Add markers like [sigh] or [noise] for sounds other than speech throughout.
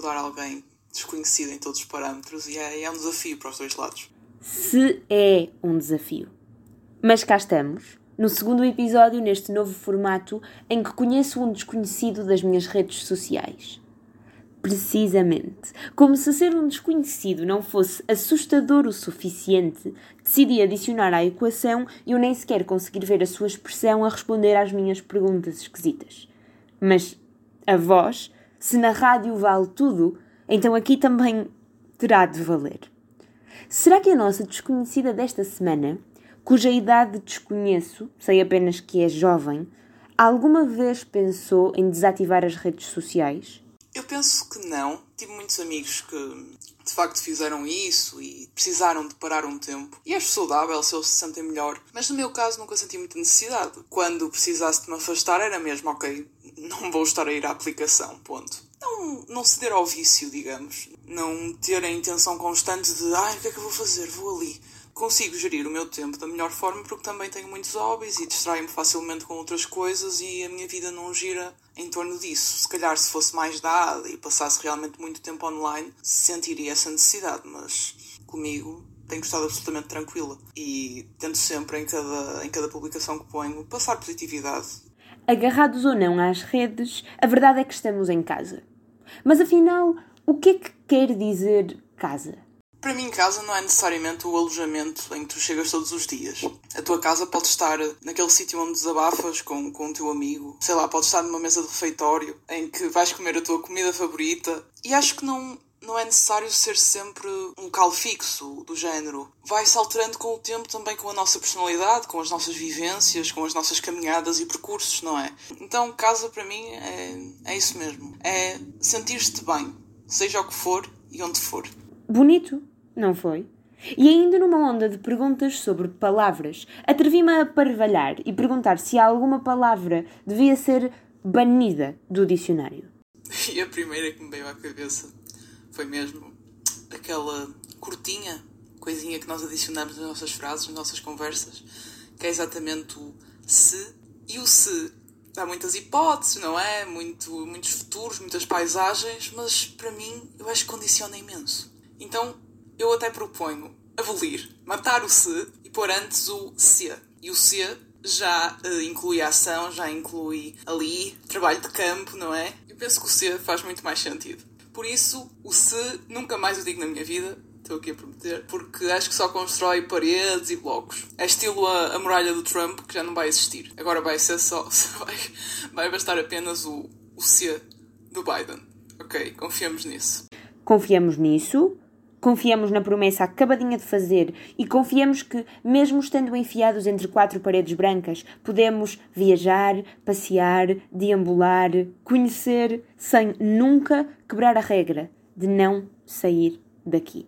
abordar alguém desconhecido em todos os parâmetros e é, é um desafio para os dois lados. Se é um desafio. Mas cá estamos, no segundo episódio neste novo formato em que conheço um desconhecido das minhas redes sociais. Precisamente, como se ser um desconhecido não fosse assustador o suficiente, decidi adicionar à equação e eu nem sequer conseguir ver a sua expressão a responder às minhas perguntas esquisitas. Mas a voz, se na rádio vale tudo, então aqui também terá de valer. Será que a nossa desconhecida desta semana, cuja idade desconheço, sei apenas que é jovem, alguma vez pensou em desativar as redes sociais? Eu penso que não. Tive muitos amigos que de facto fizeram isso e precisaram de parar um tempo. E acho saudável se eles se sentem melhor. Mas no meu caso nunca senti muita necessidade. Quando precisasse de me afastar era mesmo, ok, não vou estar a ir à aplicação, ponto. Não, não ceder ao vício, digamos. Não ter a intenção constante de, ai, o que é que eu vou fazer? Vou ali consigo gerir o meu tempo da melhor forma porque também tenho muitos hobbies e distraio-me facilmente com outras coisas e a minha vida não gira em torno disso. Se calhar se fosse mais dada e passasse realmente muito tempo online, sentiria essa necessidade, mas comigo tenho estado absolutamente tranquila e tento sempre em cada, em cada publicação que ponho passar positividade. Agarrados ou não às redes, a verdade é que estamos em casa. Mas afinal, o que é que quer dizer casa? Para mim, casa não é necessariamente o alojamento em que tu chegas todos os dias. A tua casa pode estar naquele sítio onde desabafas com, com o teu amigo. Sei lá, pode estar numa mesa de refeitório em que vais comer a tua comida favorita. E acho que não, não é necessário ser sempre um local fixo do género. Vai-se alterando com o tempo também com a nossa personalidade, com as nossas vivências, com as nossas caminhadas e percursos, não é? Então, casa para mim é, é isso mesmo. É sentir-te bem, seja o que for e onde for. Bonito, não foi? E ainda numa onda de perguntas sobre palavras, atrevi-me a parvalhar e perguntar se alguma palavra devia ser banida do dicionário. [laughs] E a primeira que me veio à cabeça foi mesmo aquela curtinha coisinha que nós adicionamos nas nossas frases, nas nossas conversas, que é exatamente o se e o se. Há muitas hipóteses, não é? Muito, muitos futuros, muitas paisagens, mas para mim eu acho que condiciona imenso. Então eu até proponho abolir, matar o se e pôr antes o se. E o se já uh, inclui a ação, já inclui ali trabalho de campo, não é? Eu penso que o se faz muito mais sentido. Por isso, o se nunca mais o digo na minha vida, estou aqui a prometer, porque acho que só constrói paredes e blocos. É estilo a, a muralha do Trump, que já não vai existir. Agora vai ser só. [laughs] Vai, vai bastar apenas o, o se do Biden. Ok, confiamos nisso. Confiamos nisso Confiamos na promessa acabadinha de fazer e confiamos que, mesmo estando enfiados entre quatro paredes brancas, podemos viajar, passear, deambular, conhecer, sem nunca quebrar a regra de não sair daqui.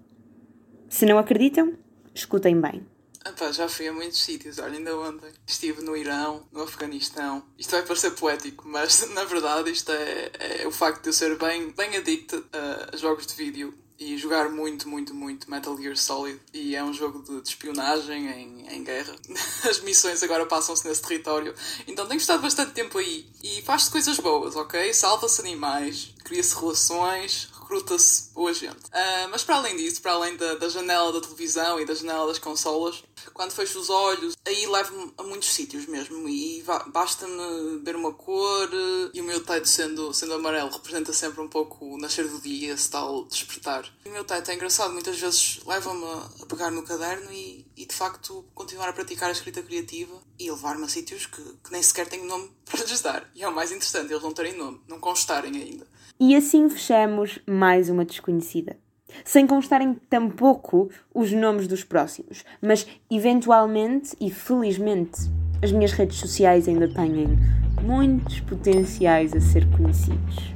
Se não acreditam, escutem bem. Epá, já fui a muitos sítios, olha, ainda ontem estive no Irão, no Afeganistão. Isto vai parecer poético, mas [laughs] na verdade isto é, é o facto de eu ser bem, bem adicto a jogos de vídeo e jogar muito, muito, muito Metal Gear Solid. E é um jogo de, de espionagem em, em guerra. [laughs] As missões agora passam-se nesse território. Então tenho estado bastante tempo aí. E faz-se coisas boas, ok? Salva-se animais, cria-se relações, recruta-se boa gente. Uh, mas para além disso, para além da, da, janela da televisão e da janela das consolas, quando fecho os olhos, aí levo-me a muitos sítios mesmo. E basta-me ver uma cor e o meu teto sendo, sendo amarelo representa sempre um pouco o nascer do dia, esse tal despertar. E o meu teto é engraçado, muitas vezes leva-me a pegar no caderno e, e de facto continuar a praticar a escrita criativa e levar-me a sítios que, que nem sequer tenho nome [laughs] para lhes dar. E é o mais interessante, eles não terem nome, não constarem ainda. E assim fechamos mais uma desconhecida. Sem constarem tampouco os nomes dos próximos, mas eventualmente e felizmente as minhas redes sociais ainda têm muitos potenciais a ser conhecidos.